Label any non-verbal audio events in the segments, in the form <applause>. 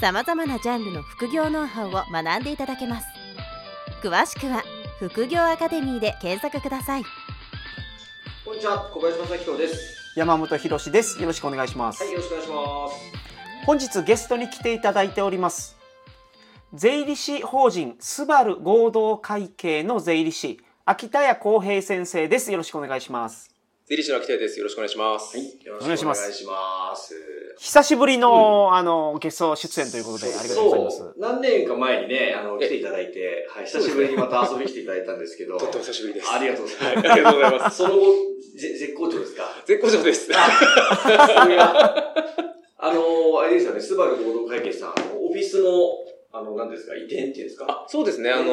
さまざまなジャンルの副業ノウハウを学んでいただけます詳しくは「副業アカデミー」で検索くださいこんにちは、小林正宏です。山本博史です。よろしくお願いします。はい、よろしくお願いします。本日ゲストに来ていただいております。税理士法人スバル合同会計の税理士秋田屋康平先生です。よろしくお願いします。税理士の秋田です。よろしくお願いします。はい、よろしくお願いしますお願いします。久しぶりの、あのゲスト出演ということでありがとうございます。そう何年か前にね、あの、来ていただいて、はい、久しぶりにまた遊びに来ていただいたんですけど。とっても久しぶりです。ありがとうございます。ありがとうございます。その後、ぜ絶好調ですか絶好調です。あの、あれですよね、スバル合同会計さん、あのオフィスの、あの、何ですか、移転っていうんですか？あ、そうですね。あうん。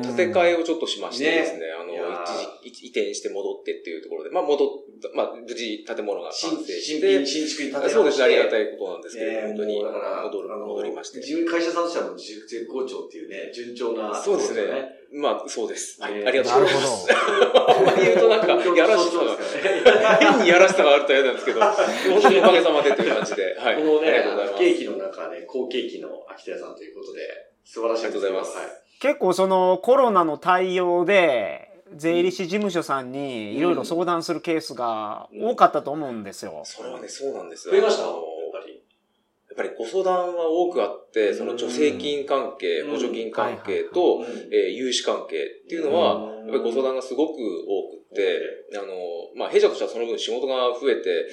の、建て替えをちょっとしましてですね、あの、一時移転して戻ってっていうところで、まあ戻っ、まあ無事建物が新完成新して。品、、新築に建てそうです。ね、ありがたいことなんですけど、ね本当に戻る、戻りまして。自分会社さんとしては絶好調っていうね、順調な、そうですね。まあ、そうです。はい、ねありがとうございます。<laughs> あんまり言うとなんか、<laughs> やらしさが。<laughs> 変にやらしさがあると嫌なんですけど、本当におかげさまでという感じで、はい。このね。不景気の中ね、好景気の秋田屋さんということで、素晴らしいありがとうございますはい結構そのコロナの対応で税理士事務所さんにいろいろ相談するケースが多かったと思うんですよ。それはね、そうなんですよ。増えました？ぱりご相談は多くあって、その助成金関係、うん。補助金関係うんと、うんえー融資関係っていうのは、うん。やっぱりご相談がすごく多くあの、まあ、弊社としてはその分仕事が増えて、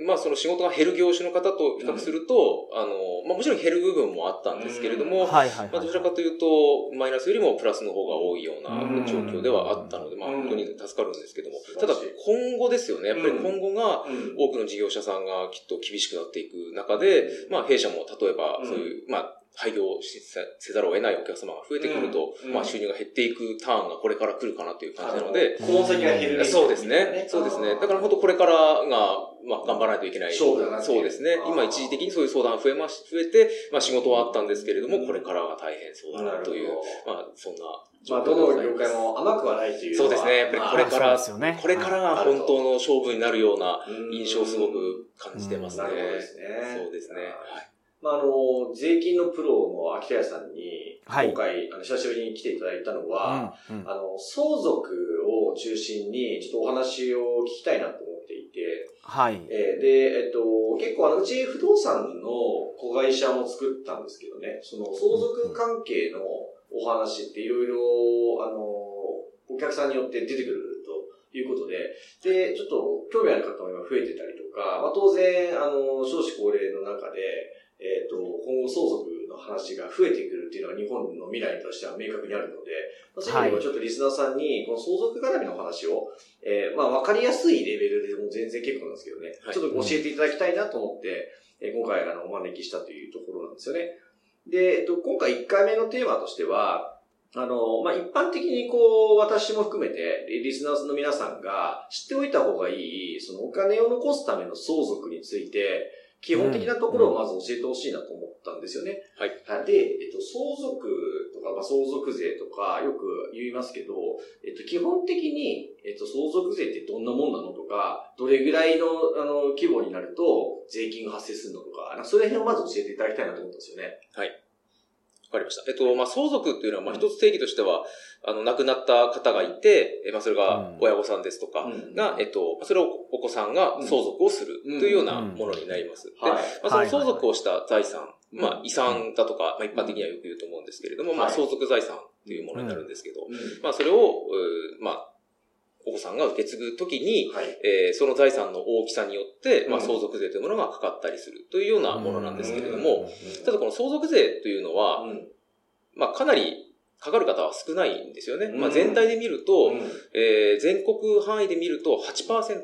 うん、まあ、その仕事が減る業種の方と比較すると、あの、まあ、もちろん減る部分もあったんですけれども、はいはいまあ、はい。どちらかというと、マイナスよりもプラスの方が多いようなうん。状況ではあったので、まあ、うん。本当に助かるんですけども。ただ今後ですよね、やっぱり今後が、うん。多くの事業者さんがきっと厳しくなっていく中で、まあ弊社も例えばうん。そういう、まあ廃業しせせざるを得ないお客様が増えてくると、うんまあ収入が減っていくターンがこれから来るかなという感じなので、この先が減る。そうですね。そうですね。だから本当これからが、まあ頑張らないといけない。そうですね今一時的にそういう相談が増えまし、増えて、まあ仕事はあったんですけれども、これからが大変そうだなという、まあそんなまあ、どの業界も甘くはないという。そうですね。やっぱりこれから、ねこれからが本当の勝負になるようなうん印象をすごく感じてますね。なるほどですね。そうですね。はい。まあ、あの、税金のプロの秋田屋さんに、はい。今回、あの、久しぶりに来ていただいたのは、うんうん。あの、相続を中心に、ちょっとお話を聞きたいなと思っていて、はい。えーで、えっと、結構あの、うち不動産の子会社も作ったんですけどね、その相続関係のお話っていろいろ、あの、お客さんによって出てくるということで、で、ちょっと興味ある方も今増えてたりとか、まあ、当然、あの、少子高齢の中で、えっ、と、今後相続の話が増えてくるっていうのが日本の未来としては明確にあるので、まあ、そういう意味ではちょっとリスナーさんに、この相続絡みの話を、えーまあ、わかりやすいレベルでも全然結構なんですけどね、はい。ちょっと教えていただきたいなと思って、えー今回、あの、お招きしたというところなんですよね。で、えっと、今回1回目のテーマとしては、あの、まあ、一般的にこう、私も含めて、リリスナーの皆さんが知っておいた方がいい、そのお金を残すための相続について、基本的なところをまず教えてほしいなと思ったんですよね。はい。で、えっと、相続とか、まあ、相続税とか、よく言いますけど、えっと、基本的に、えっと、相続税ってどんなもんなのとか、どれぐらいの、あの、規模になると、税金が発生するのとか、その辺をまず教えていただきたいなと思ったんですよね。わかりました。えっと、まあ、相続っていうのは、まあ、一つ定義としては、あの、亡くなった方がいて、えまあ、それが親御さんですとかうん。が、えっと、それをお子さんが相続をするというようなものになります。で、はい。まあ、その相続をした財産、うん。まあ、遺産だとか、まあ、一般的にはよく言うと思うんですけれども、まあ、はい。相続財産っていうものになるんですけど、うん。まあ、それを、まあ、お子さんが受け継ぐときに、はい。えーその財産の大きさによって、まあ、うん相続税というものがかかったりするというようなものなんですけれども、うん。ただこの相続税というのは、うん。まあ、かなりかかる方は少ないんですよね。うん。まあ、全体で見ると、うん。えー全国範囲で見ると8%。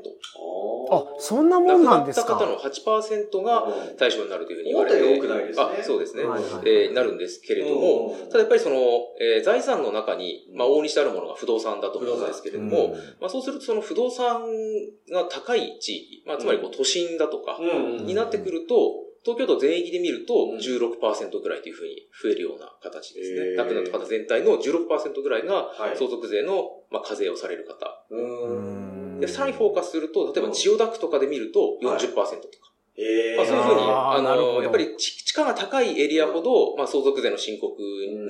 あ、そんなもんなんですか？亡くなった方の8%がうん。対象になるというふうに言われて。多くないですね。あ、そうですね。はいはいえーなるんですけれども、うん。ただやっぱりその、えー財産の中に、まあ、往々にしてあるものが不動産だと思うんですけれども、まあ、そうするとその不動産が高い地域、まあ、つまりこう都心だとか、うん。になってくると、東京都全域で見るとうん16%ぐらいというふうに増えるような形ですへね。ー亡くなった方全体の16%ぐらいがはい相続税の、まあ、課税をされる方。で、さらにフォーカスすると、例えば千代田区とかで見ると40%とか。えまあ、そういうふうに、あの、やっぱり地地価が高いエリアほど、まあ、相続税の申告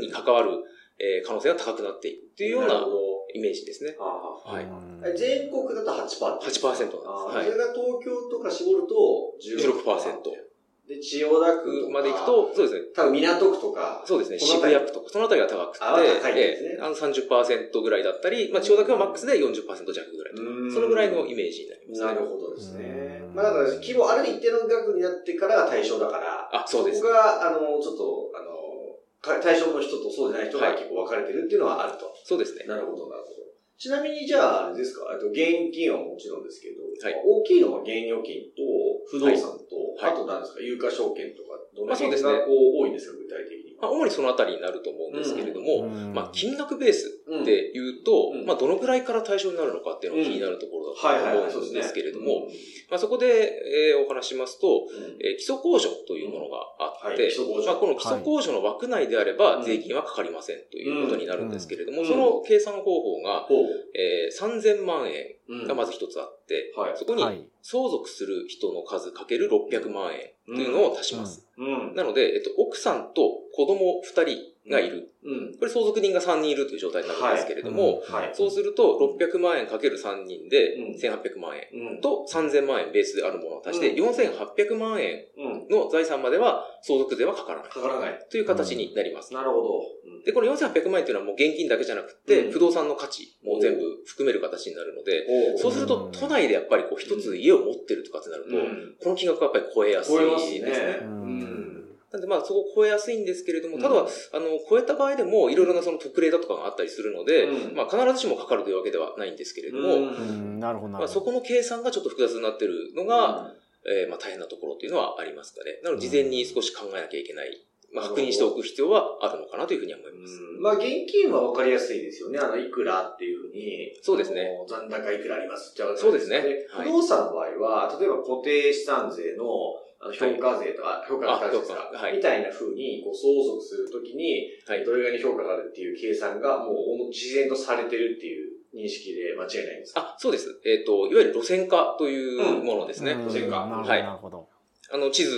に関わる、えー可能性が高くなっていくっていうようなイメージですね。ああはい。え全国だと8%。8%なんですそれが東京とか絞ると16%。16%。で、千代田区まで行くと、そうですね。多分港区とか、そうですね。渋谷区とか、そのあたりが高くて、あ高いですねええあの30%ぐらいだったり、まあ、千代田区はマックスで40%弱ぐらいとか、そのぐらいのイメージになりますね。なるほどですねう。んまあだから、規模ある一定の額になってからが対象だから、あそうですこが、あの、ちょっと、あの、か対象の人とそうじゃない人がはい結構分かれてるっていうのはあると。そうですね。なるほど、なるほど。ちなみにじゃあ、あれですか、あと現金はもちろんですけど、はい。大きいのは現預金と不動産と、はいあと何ですか、有価証券とか、どの辺がこう多いんですか、具体的に。まあ、主にそのあたりになると思うんですけれども、うんまあ、金額ベースうんで言うと、うんまあ、どのくらいから対象になるのかっていうのが気になるところだと思うんですけれどうも、んまあ、そこで、えーお話しますと、うんえー基礎控除というものがあって、まあ、この基礎控除の枠内であればはい税金はかかりませんということになるんですけれども、うんその計算方法が。えー3000万円うんがまず一つあって、はい。そこにはい相続する人の数かける600万円というのを足します。うん。なので、えっと、奥さんと子供2人がいる。うん。これ相続人が3人いるという状態になるんですけれども、はい。そうすると600万円かける3人でうん1800万円うん。と3000万円ベースであるものを足してう4800万円うん。の財産までは相続税はかからないかからない。という形になります。なるほど。うんで、この4800万円というのはもう現金だけじゃなくて、うん不動産の価値も全部含める形になるので、ほそうすると都内でやっぱりこう一つ家を持ってるとかってなると、うんこの金額がやっぱり超えやすい超えますですね。ね。ううんん。なんでまあそこを超えやすいんですけれども、ただ、うんあの、超えた場合でもいろいろなその特例だとかがあったりするので、うんまあ必ずしもかかるというわけではないんですけれども、うんなるほどなまあ。そこの計算がちょっと複雑になってるのが、えーまあ大変なところというのはありますかね。なので事前に少し考えなきゃいけない、まあ確認しておく必要はあるのかなというふうには思います。うんまあ、現金は分かりやすいですよね。あの、いくらっていうふうに。そうですね。残高いくらありますってわかるそうですねはい不動産の場合は、例えば固定資産税の評価税とか、評価額ですかはい。みたいなふうに、こう、相続するときに、はい。どれぐらいに評価があるっていう計算が、もう、自然とされてるっていう認識で間違いないんですか？あ、そうです。えっ、と、いわゆる路線化というものですね。うん。路線化。なるほどはい。なるほど。あの、地図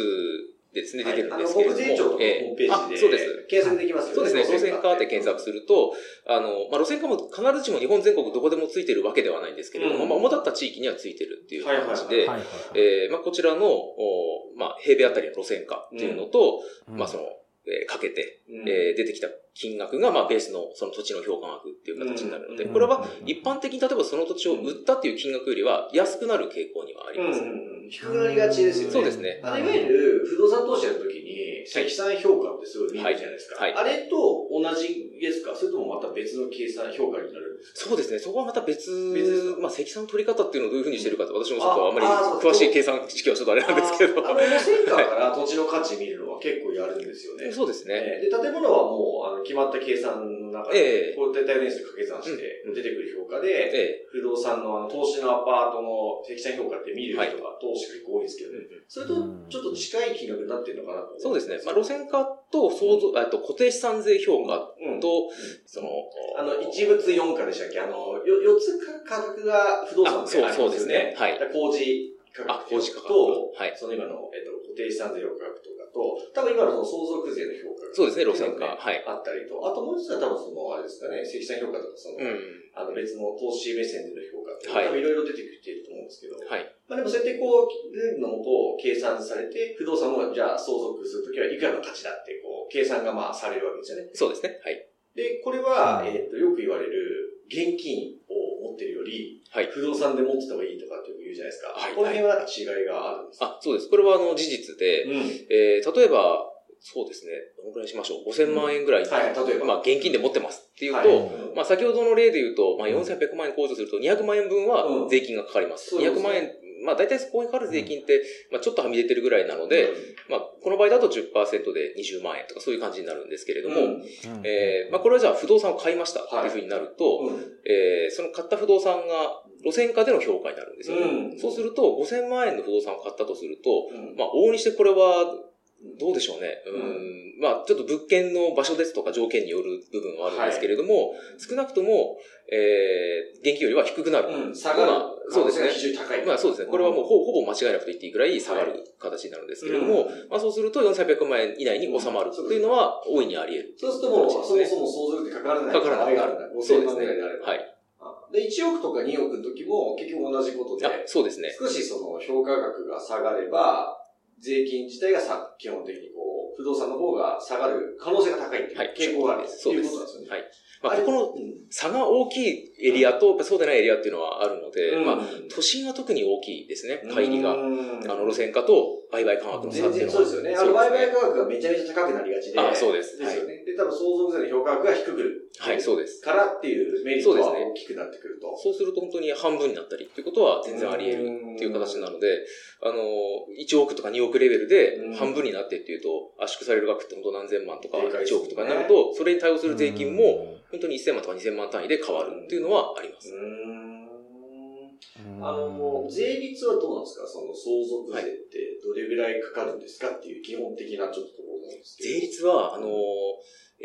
でですね、出てるんですけれども。国税庁とホームページで、あそうです。計算できますよね。そうですね、路線化って検索すると、あの、まあ、路線化も必ずしも日本全国どこでもついてるわけではないんですけれども、うんまあ、主だった地域にはついてるっていう形で。えーまあ、こちらの、おまあ、平米あたりの路線価っていうのと、うんまあ、その、えーかけて、うんえー出てきた金額が、まあ、ベースのその土地の評価額っていう形になるので、うんこれは一般的に例えばその土地を売ったっていう金額よりは安くなる傾向にはあります。うん低くなりがちですよね。そうですねあのいわゆる不動産投資やるときに、積算評価ってすごい見るじゃないですか。はいあれと同じですか？それともまた別の計算評価になるんですか？そうですね。そこはまた別、別まあ、積算の取り方っていうのをどういうふうにしてるかって私もちょっとあんまり詳しい計算式はちょっとあれなんですけど。あの、路線価から土地の価値見るのは結構やるんですよね。そうですね。えーで、建物はもう、あの、決まった計算の中で、ええ。こう、大体年数掛け算して出てくる評価で、ええ。不動産のあの投資のアパートの積算評価って見る人が投資結構多いんですけどね。それとちょっと近い金額になってるのかなと思そうですね。まあ、路線価と相続、あと固定資産税評価うん。と、その、あの、一物四価でしたっけ？あの、よ四つ価格が不動産あそうでありますよね。そうですね。はい。工事価格と、はい。その今の、えっと、固定資産税評価額とかと、多分今のその相続税の評価額そうですね、路線価。がはい。あったりと、あともう一つは多分その、あれですかね、積算評価とかその、うん。あの別の投資目線での評価って、はい多分いろいろ出てきていると思うんですけど、はい。まあでもそうやってこう、ルールのもと計算されて、不動産をじゃあ相続するときはいくらの価値だって、こう、計算がまあされるわけですよね。そうですね。はい。で、これは、うんえっ、と、よく言われる、現金を持ってるより、はい不動産で持ってた方がいいとかって言うじゃないですか。はいこの辺はなんか違いがあるんですか、あ、そうです。これはあの事実で、うん。えー例えば、そうですね。どのくらいしましょう ?5000 万円ぐらい、はい、例えば。まあ現金で持ってますっていうと、はいまあ先ほどの例で言うと、まあ4800万円控除すると200万円分は税金がかかります。うんそうですね200万円、まあ大体そこにかかる税金って、まあちょっとはみ出てるぐらいなので、まあこの場合だと10%で20万円とかそういう感じになるんですけれども、うん。えーまあこれはじゃあ不動産を買いましたっていうふうになると、うん。えーその買った不動産が路線価での評価になるんですよね。うん。そうすると5000万円の不動産を買ったとすると、うん。まあ、往々にしてこれは、どうでしょうね。うん。まあ、ちょっと物件の場所ですとか条件による部分はあるんですけれども、少なくとも、えー、現金よりは低くなる。うん、下がるまあそうですね非常に高い。まあそうですね。これはもうほほぼ間違いなくと言っていいくらい下がる形になるんですけれども、まあそうすると4800万円以内に収まるというのは大いにあり得る。そうするともう、そもそも相続でかからないかからない場合があるんだ。5000そうですね。はい。あで、1億とか2億の時も結局同じことであ、、そうですね。少しその評価額が下がれば、税金自体がさ、基本的にこう、不動産の方が下がる可能性が高いっていうはい。傾向があるそうです。ということなんですよね。はい。まあここのうん差が大きいエリアと、そうでないエリアっていうのはあるので、うんまあ都心は特に大きいですね、乖離が。うんあの、路線価と売買価格の差っていうのは。そうですよね。あの、売買価格がめちゃめちゃ高くなりがちで。あそうですですよね。で、多分相続税の評価額が低くはい、そうです。からっていうメリットはそうですね大きくなってくると。そうすると本当に半分になったりっていうことは全然あり得るっていう形なので、あの、1億とか2億レベルでうん半分になってっていうと、圧縮される額って本当何千万とかでかいですね1億とかになると、それに対応する税金も本当に1000万とか2000万単位で変わるっていうのはあります。あの、税率はどうなんですか？その相続税ってどれぐらいかかるんですか？っていう基本的なちょっとところなんですけど。税率は、あの、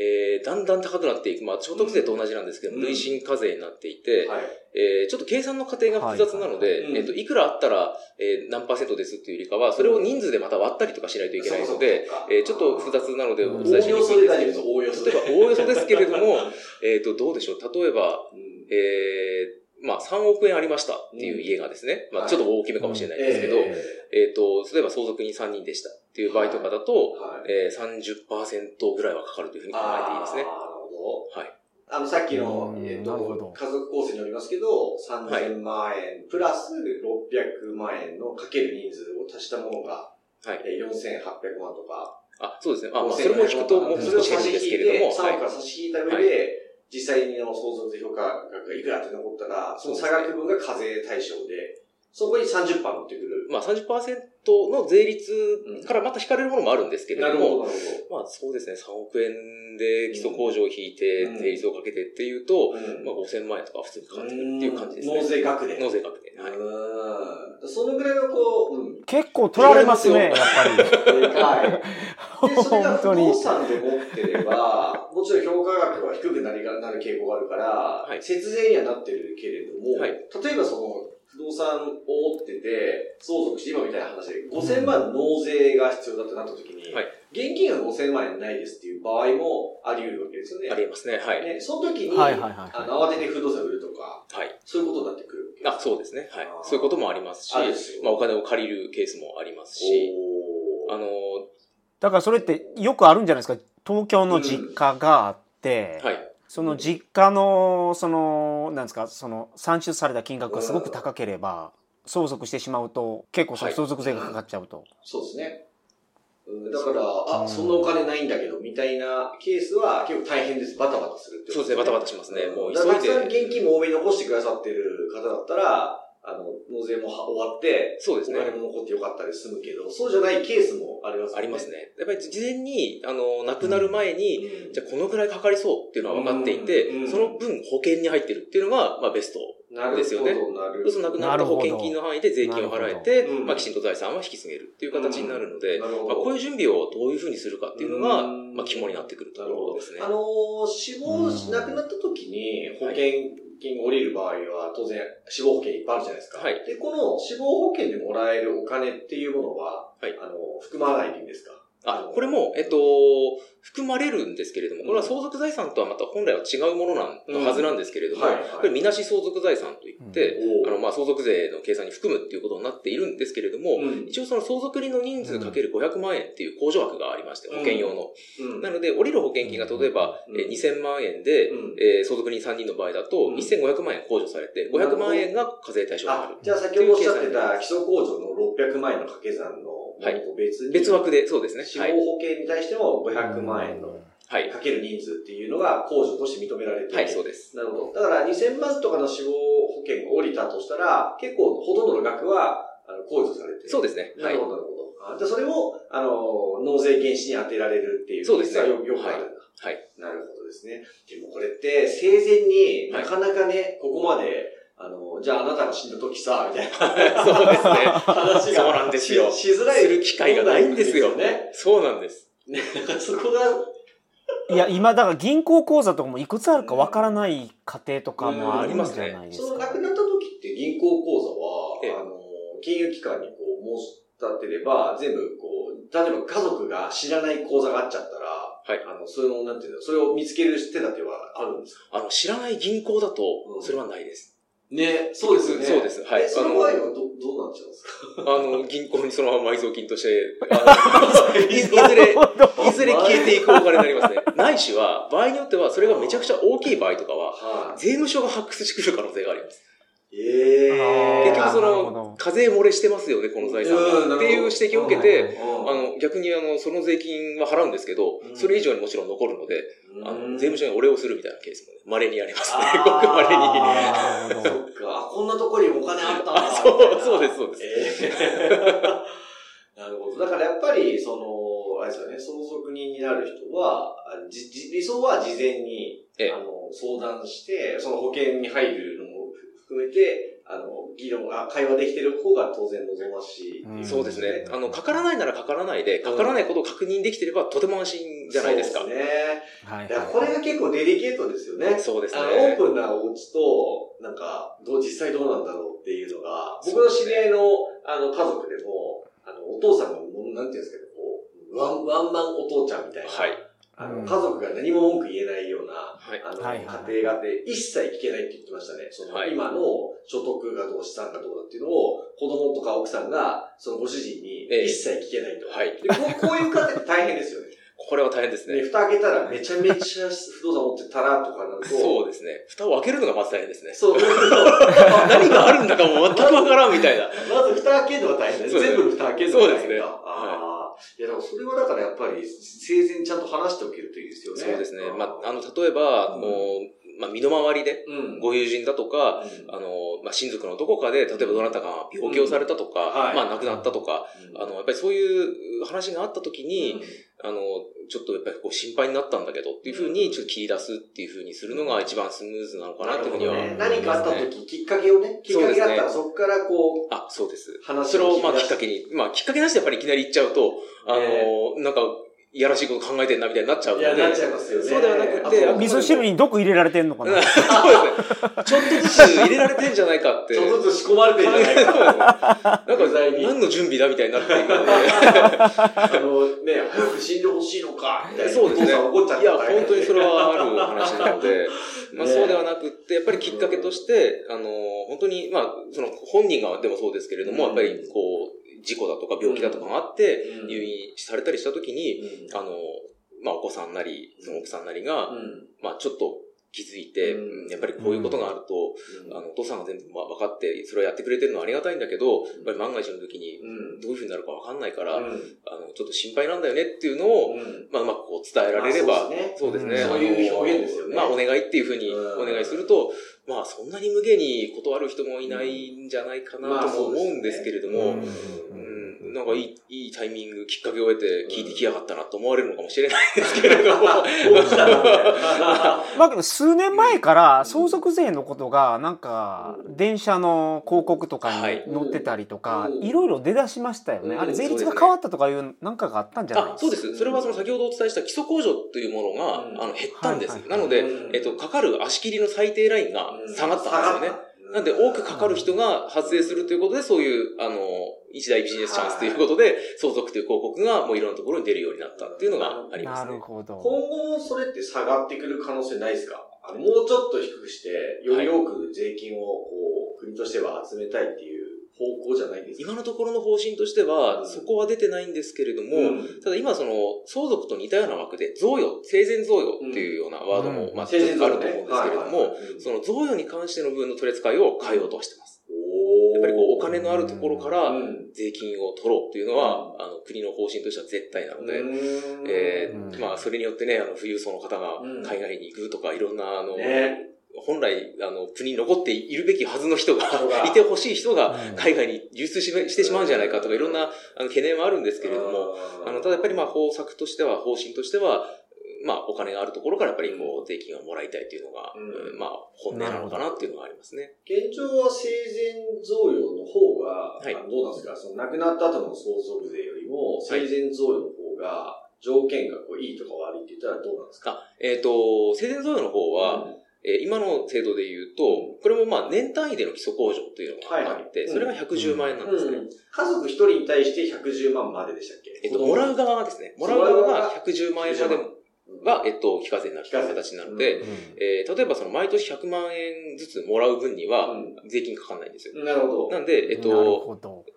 えー、だんだん高くなっていく。まあ、所得税と同じなんですけども、うん。累進課税になっていて、はい。えーちょっと計算の過程が複雑なので、はいえっ、と、いくらあったら、えー何パーセントですっていうよりかは、それを人数でまた割ったりとかしないといけないので、えーちょっと複雑なのでおうん。伝えしにくいんですけれども、おおよそで例えば、おおよそですけれども、えっと、どうでしょう？例えば、うん。えーまあ、3億円ありましたっていう家がですね、まあ、ちょっと大きめかもしれないですけど、ええっと、例えば相続人3人でしたっていう場合とかだと、はいえー、30%ぐらいはかかるというふうに考えていいですね。なるほど。はい。あの、さっきの、うんえっ、と、家族構成によりますけど、3000万円プラス600万円のかける人数を足したものが、はい。えー4800万とか。あ、そうですね。あ、まあ、5000それも引くともうそれを少し減るんです差し引いて、けれども、3はい億から差し引いた上で、実際の相続税評価額がいくらって残ったら、その差額分が課税対象で、そこに30%乗ってくる。まあ30%の税率からまた引かれるものもあるんですけれども、なるほど、なるまあそうですね、3億円で基礎控除を引いてうん税率をかけてっていうと。うんまあ5000万円とか普通にかかってくるっていう感じですね。納税額で。納税額で。はい。うんそのぐらいのこう、うん。結構取られますね、やっぱり。でかい。で、それが不 <laughs> 本当に動。産で持ってれば、もちろん評価額は低くなりがなる傾向があるから、い節税にはなってるけれども、はい例えばその、不動産を持ってて、相続して今みたいな話で、5000万納税が必要だってなった時に、はい現金が5000万円ないですっていう場合もあり得るわけですよね。ありえますね。はい。ね、その時に、はいはいはいはいあの慌てて不動産売るとか、はい。そういうことになってくるわけです。あ、そうですね。はいそういうこともありますし、あまあお金を借りるケースもありますし、あの、だからそれってよくあるんじゃないですか？東京の実家があって、はい。その実家の、その、なんですか、その、算出された金額がすごく高ければ、相続してしまうと、結構その相続税がかかっちゃうと。そうですね。うんだから、あ、そんなお金ないんだけど、みたいなケースは結構大変です。バタバタするってことそうですねバタバタしますねもうだからたく急いでさん現金も多めに残してくださってる方だったら、あの、納税もは終わって、そうですねお金も残ってよかったり済むけど、そうじゃないケースもありますよね。ありますね。やっぱり事前に、あの、亡くなる前に、うん。じゃあこのくらいかかりそうっていうのは分かっていて、うんその分保険に入ってるっていうのが、まあベスト。なるですよねほど、なるそうすると亡くなった保険金の範囲で税金を払えてなるほどう、んまあきちんと財産は引き継げるっていう形になるので、なるほどまあこういう準備をどういうふうにするかっていうのが、うんまあ肝になってくるところですねあ。のー死亡し、亡くなった時に保険金が降りる場合は、当然死亡保険いっぱいあるじゃないですか。はい。で、この死亡保険でもらえるお金っていうものは、はい。あの、含まないでいいんですか？あ、これも、えっと、含まれるんですけれども、これは相続財産とはまた本来は違うものなん、うんはずなんですけれども、はいはい。これ、みなし相続財産といって、おーあの、まあ、相続税の計算に含むっていうことになっているんですけれども、うん。一応その相続人の人数かける500万円っていう控除額がありまして、保険用の。うん。なので、降りる保険金が例えば、うん。えー2000万円で、うん。えー相続人3人の場合だと、うん。1500万円控除されて、500万円が課税対象になる。、あじゃあ先ほどおっしゃってた基礎控除の600万円の掛け算のはい別に、別枠で、そうですね。死亡はい。保険に対しても500万円のはい。かける人数っていうのが控除として認められている。はい、そうです。なるほど。だから2000万とかの死亡保険が降りたとしたら、結構ほとんどの額はあの控除されてる。そうですね。はいなる。ほど、なるほど。あじゃあそれを、あの、納税原資に当てられるっていうそうですねよよくあるんだ。はい。なるほどですね。でもこれって、生前にはないかなかね、ここまで、あの、じゃああなたが死んだ時さ、みたいなそうですね。話が。そうなんですよししづらい。する機会がないんですよね。そうなんです。ね、そこが、いや今だから銀行口座とかもいくつあるかわからない家庭とかもあるんじゃないですか。その亡くなった時って銀行口座は、ええあの、金融機関にこう申し立てれば、全部こう、例えば家族が知らない口座があっちゃったら、はいあの、その、なんていうの、それを見つける手立てはあるんですか？あの、知らない銀行だとう、んそれはないです。ね、そうですよね。そうですはいえその場合はど、どうなっちゃうんですか？あの、銀行にそのまま埋蔵金として、<laughs> あのい <laughs> いずれ、いずれ消えていくお金になりますね。<laughs> ないしは、場合によっては、それがめちゃくちゃ大きい場合とかは、はい。税務署が発掘してくる可能性があります。ええあー結局その、課税漏れしてますよね、この財産。っていう指摘を受けて、うんあの、逆にあの、その税金は払うんですけどう、んそれ以上にもちろん残るので、あの、税務署にお礼をするみたいなケースもね、稀にありますね。ごく稀に。そっか。あこんなところにお金あったんだ。あ <laughs> そうそうですそうですええ <laughs> なるほど。だからやっぱり、その、あれですよね、相続人になる人は、あじじ理想は事前に、ええあの、相談して、その保険に入る含めて、あの、議論、あ、会話できてる方が当然望ましいうんそうですね。あの、かからないならかからないで、かからないことを確認できてれば、とても安心じゃないですか。そうですね。はいいや、これが結構デリケートですよね。そうですねあの、オープンなお家と、なんか、どう、実際どうなんだろうっていうのが、僕の知り合いの、あの、家族でも、あの、お父さんがもう、なんていうんですかね、こう、ワン、ワンマンお父ちゃんみたいな。はい。あの、うん家族が何も文句言えないような、はい。あの、家庭があって、一切聞けないって言ってましたね。その、はい今の所得がどう、資産がどうだっていうのを、子供とか奥さんが、そのご主人にええ一切聞けないと。はいでこうこういう家庭って大変ですよね。これは大変ですね、ね。蓋開けたらめちゃめちゃ不動産持ってたらとかなると、そうですね。蓋を開けるのがまず大変ですね。そう。<laughs> 何があるんだかもう全くわからんみたいな。まず蓋開けるのが大変です全部の蓋開けるのが大変だ。そうですねああ。いや、でもそれはだからやっぱり、生前ちゃんと話しておけるといいですよね。そうですね。まあ、あの、例えば、うん。もう、まあ、身の回りで、うん。ご友人だとか、うん。あの、まあ、親族のどこかで、例えばどなたかが病気をされたとか、はい。まあ、亡くなったとか、あの、やっぱりそういう話があった時に、あの、ちょっとやっぱりこう心配になったんだけどっていうふうに、ちょっと切り出すっていうふうにするのが一番スムーズなのかなっていうふうにはね。何かあった時、きっかけをね、きっかけがあったらそそこからこう、あ、そうです。話それをまあきっかけに、まあきっかけなしでやっぱりいきなり言っちゃうと、あの、なんか、いやらしいこと考えてんなみたいになっちゃうので。いや、なっちゃいますよね。そうではなくて味噌汁に毒入れられてんのかな？<laughs> そうですね。ちょっとずつ入れられてんじゃないかって。ちょっとずつ仕込まれてるんじゃないか。なんか、何の準備だみたいになっているの？で。<laughs> あのね、早く死んでほしいのか、みたいな。そうですね。怒っちゃったいや、本当にそれはある話なので、<laughs> まあねそうではなくって、やっぱりきっかけとして、あの、本当に、まあ、その本人がでもそうですけれども、うんやっぱりこう、事故だとか病気だとかがあって、うん。入院されたりした時に、うん。あの、まあお子さんなり、その奥さんなりが、うん。まあちょっと気づいて、うん。やっぱりこういうことがあると、あの、お父さんが全部まあ分かって、それをやってくれてるのはありがたいんだけど、やっぱり万が一の時に、うん。どういうふうになるか分かんないから、うん。あの、ちょっと心配なんだよねっていうのを、うん。まあ、うまくこう伝えられれば、あそうですね。そういう表現ですよね。まあ、お願いっていうふうにうん。お願いすると、まあ、そんなに無限に断る人もいないんじゃないかなとも思うんですけれども、なんかいい、いいタイミング、きっかけを得て聞いてきやがったなと思われるのかもしれないですけれども、まあ数年前から相続税のことがなんか電車の広告とかはいに載ってたりとかうん。いろいろ出だしましたよね。うん。あれ税率が変わったとかいうなんかがあったんじゃない？あ、そうです。それはその先ほどお伝えした基礎控除というものが、うん。あの、減ったんです。なので、うんえっと、かかる足切りの最低ラインが下がったんですよね。なんで、多くかかる人が発生するということで、そういう、あの、一大ビジネスチャンスということで、相続という広告がもういろんなところに出るようになったっていうのがありますね。なるほど。今後もそれって下がってくる可能性ないですか？あのもうちょっと低くして、より多く税金をこう、国としては集めたいっていう方向じゃないんです。か今のところの方針としては、うん。そこは出てないんですけれども、うん。ただ今その、相続と似たような枠で、贈与、生前贈与っていうようなワードも、うん。まあ、あると思うんですけれどもその贈与に関しての部分の取り扱いを変えようとはしてます。やっぱりこうお金のあるところからうん。税金を取ろうっていうのは、あの国の方針としては絶対なので、えうん。ーまあそれによってね、あの富裕層の方がうん海外に行くとか、いろんな、あの、ね本来、あの、国に残っているべきはずの人がいてほしい人がうん。海外に流出ししてしまうんじゃないかとか、いろんなあの懸念はあるんですけれども、あの、ただやっぱりまあ方策としては、方針としては、まあお金があるところからやっぱりこう税金をもらいたいっていうのが、うん。まあ本音なのかなっていうのがありますね。現状は生前贈与の方が、はい。どうなんですかその亡くなった後の相続税よりも、生前贈与の方が条件がこういいとか悪いって言ったらどうなんですか？あ、えっ、と、生前贈与の方は、えー今の制度で言うと、これもまあ年単位での基礎控除というのがあって、はい。はいそれが110万円なんですね。うん。家族一人に対して110万まででしたっけ？えっと、もらう側がですね、もらう側が110万円までが、えっと、非課税になるという形になるので、えー例えばその毎年100万円ずつもらう分には税金かかんないんですよ。なるほど。なんで、えっと。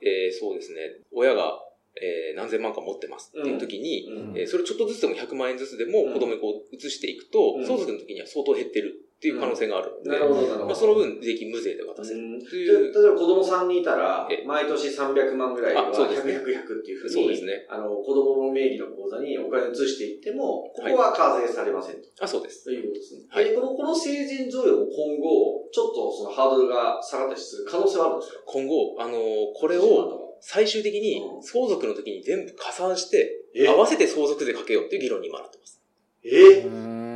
えーそうですね、親が、えー何千万か持ってますっていう時に、うん。えーそれちょっとずつでも100万円ずつでも子供にこう移していくと、うん。相続の時には相当減ってるっていう可能性があるので、なるほど、なるほど。まあ、その分税金無税で渡せる。うん。という、例えば子供さんにいたらえ、毎年300万ぐらいはあそうですね。100、100、100っていうふうに、そうですね。あの、子供の名義の口座にお金を移していっても、ここは課税されませんと。あ、そうです。ということですね。はい。でこの、この生前贈与も今後、ちょっとそのハードルが下がったりする可能性はあるんですか？今後、あのーこれを、最終的にうん。相続の時に全部加算して、え？合わせて相続税かけようっていう議論に今なってます。え？うー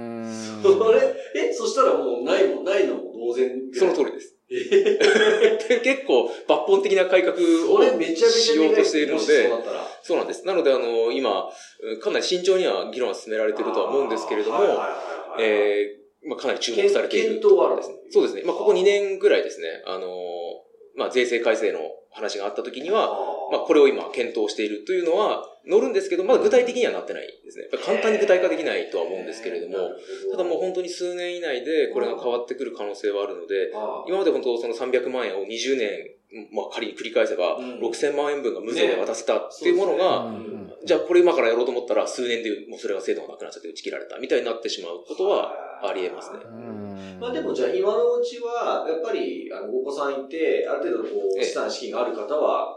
れ、<laughs> え、そしたらもうないもん、ないのも同然その通りです。<laughs> 結構抜本的な改革をしようとしているので。そうなんです。なので、あのー今、うんかなり慎重には議論は進められているとは思うんですけれども、えーまあ、かなり注目されている検討はある？ですね。そうですね。まあ、ここ2年ぐらいですね、あのーまあ、税制改正の話があった時には、まあ、これを今検討しているというのは乗るんですけど、まだ具体的にはなってないですね。やっぱり簡単に具体化できないとは思うんですけれども、ただもう本当に数年以内でこれが変わってくる可能性はあるので、今まで本当その300万円を20年、まあ仮に繰り返せば、うん。6000万円分が無税で渡せたっていうものが、うん。じゃあこれ今からやろうと思ったら数年でもうそれが制度がなくなっちゃって打ち切られたみたいになってしまうことはあり得ますね。うん。まあでもじゃあ今のうちは、やっぱり、あの、お子さんいて、ある程度こう、ええ。資産資金がある方は、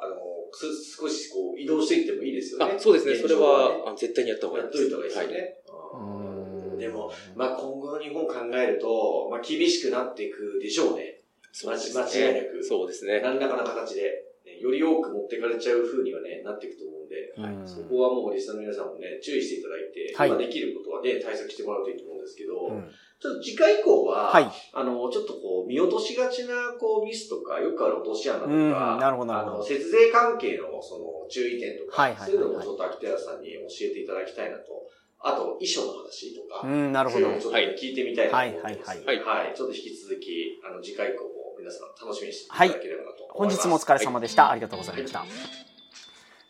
少しこう、移動していってもいいですよね。あそうですね。それは、あ絶対にやった方がいいです。やっといた方がいいですよね。うんでも、まあ今後の日本考えると、まあ厳しくなっていくでしょうね。そうですね間違いなくそうですね。何らかの形で、ねより多く持ってかれちゃう風にはね、なっていくと思うんで、うんそこはもうリスナーの皆さんもね、注意していただいて、はい今できることはね、対策してもらうといいと思うんですけど、うんちょっと次回以降は、はい。あの、ちょっとこう、見落としがちな、こう、ミスとか、よくある落とし穴とか、うんなるほどなあの、るほど節税関係の、その、注意点とか、はいはいはいはいそういうのもちょっと秋田屋さんに教えていただきたいなと。あと、衣装の話とか、うん、なるほどそういうの。もちょっとね聞いてみたいなと思ってます。はいはいはい。ちょっと引き続き、あの、次回以降も皆さん楽しみにしていただければなと。本日もお疲れ様でした。ありがとうございました。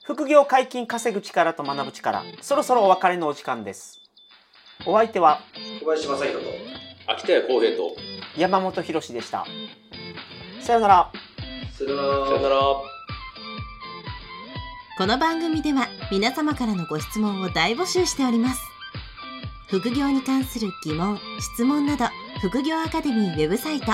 副業解禁稼ぐ力と学ぶ力、そろそろお別れのお時間です。お相手は小林正宏と、秋田屋公平と、山本博史でした。さようなら。さよなら。さよなら。この番組では皆様からのご質問を大募集しております副業に関する疑問・質問など副業アカデミーウェブサイト